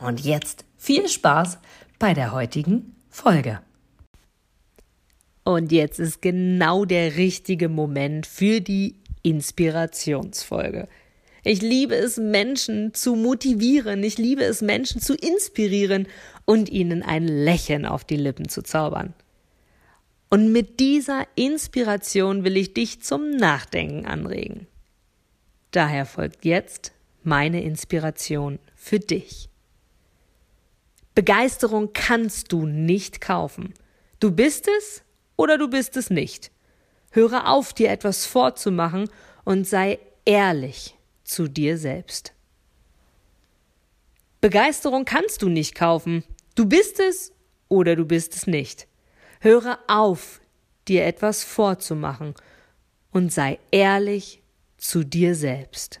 Und jetzt viel Spaß bei der heutigen Folge. Und jetzt ist genau der richtige Moment für die Inspirationsfolge. Ich liebe es, Menschen zu motivieren. Ich liebe es, Menschen zu inspirieren und ihnen ein Lächeln auf die Lippen zu zaubern. Und mit dieser Inspiration will ich dich zum Nachdenken anregen. Daher folgt jetzt meine Inspiration für dich. Begeisterung kannst du nicht kaufen. Du bist es oder du bist es nicht. Höre auf, dir etwas vorzumachen und sei ehrlich zu dir selbst. Begeisterung kannst du nicht kaufen. Du bist es oder du bist es nicht. Höre auf, dir etwas vorzumachen und sei ehrlich zu dir selbst.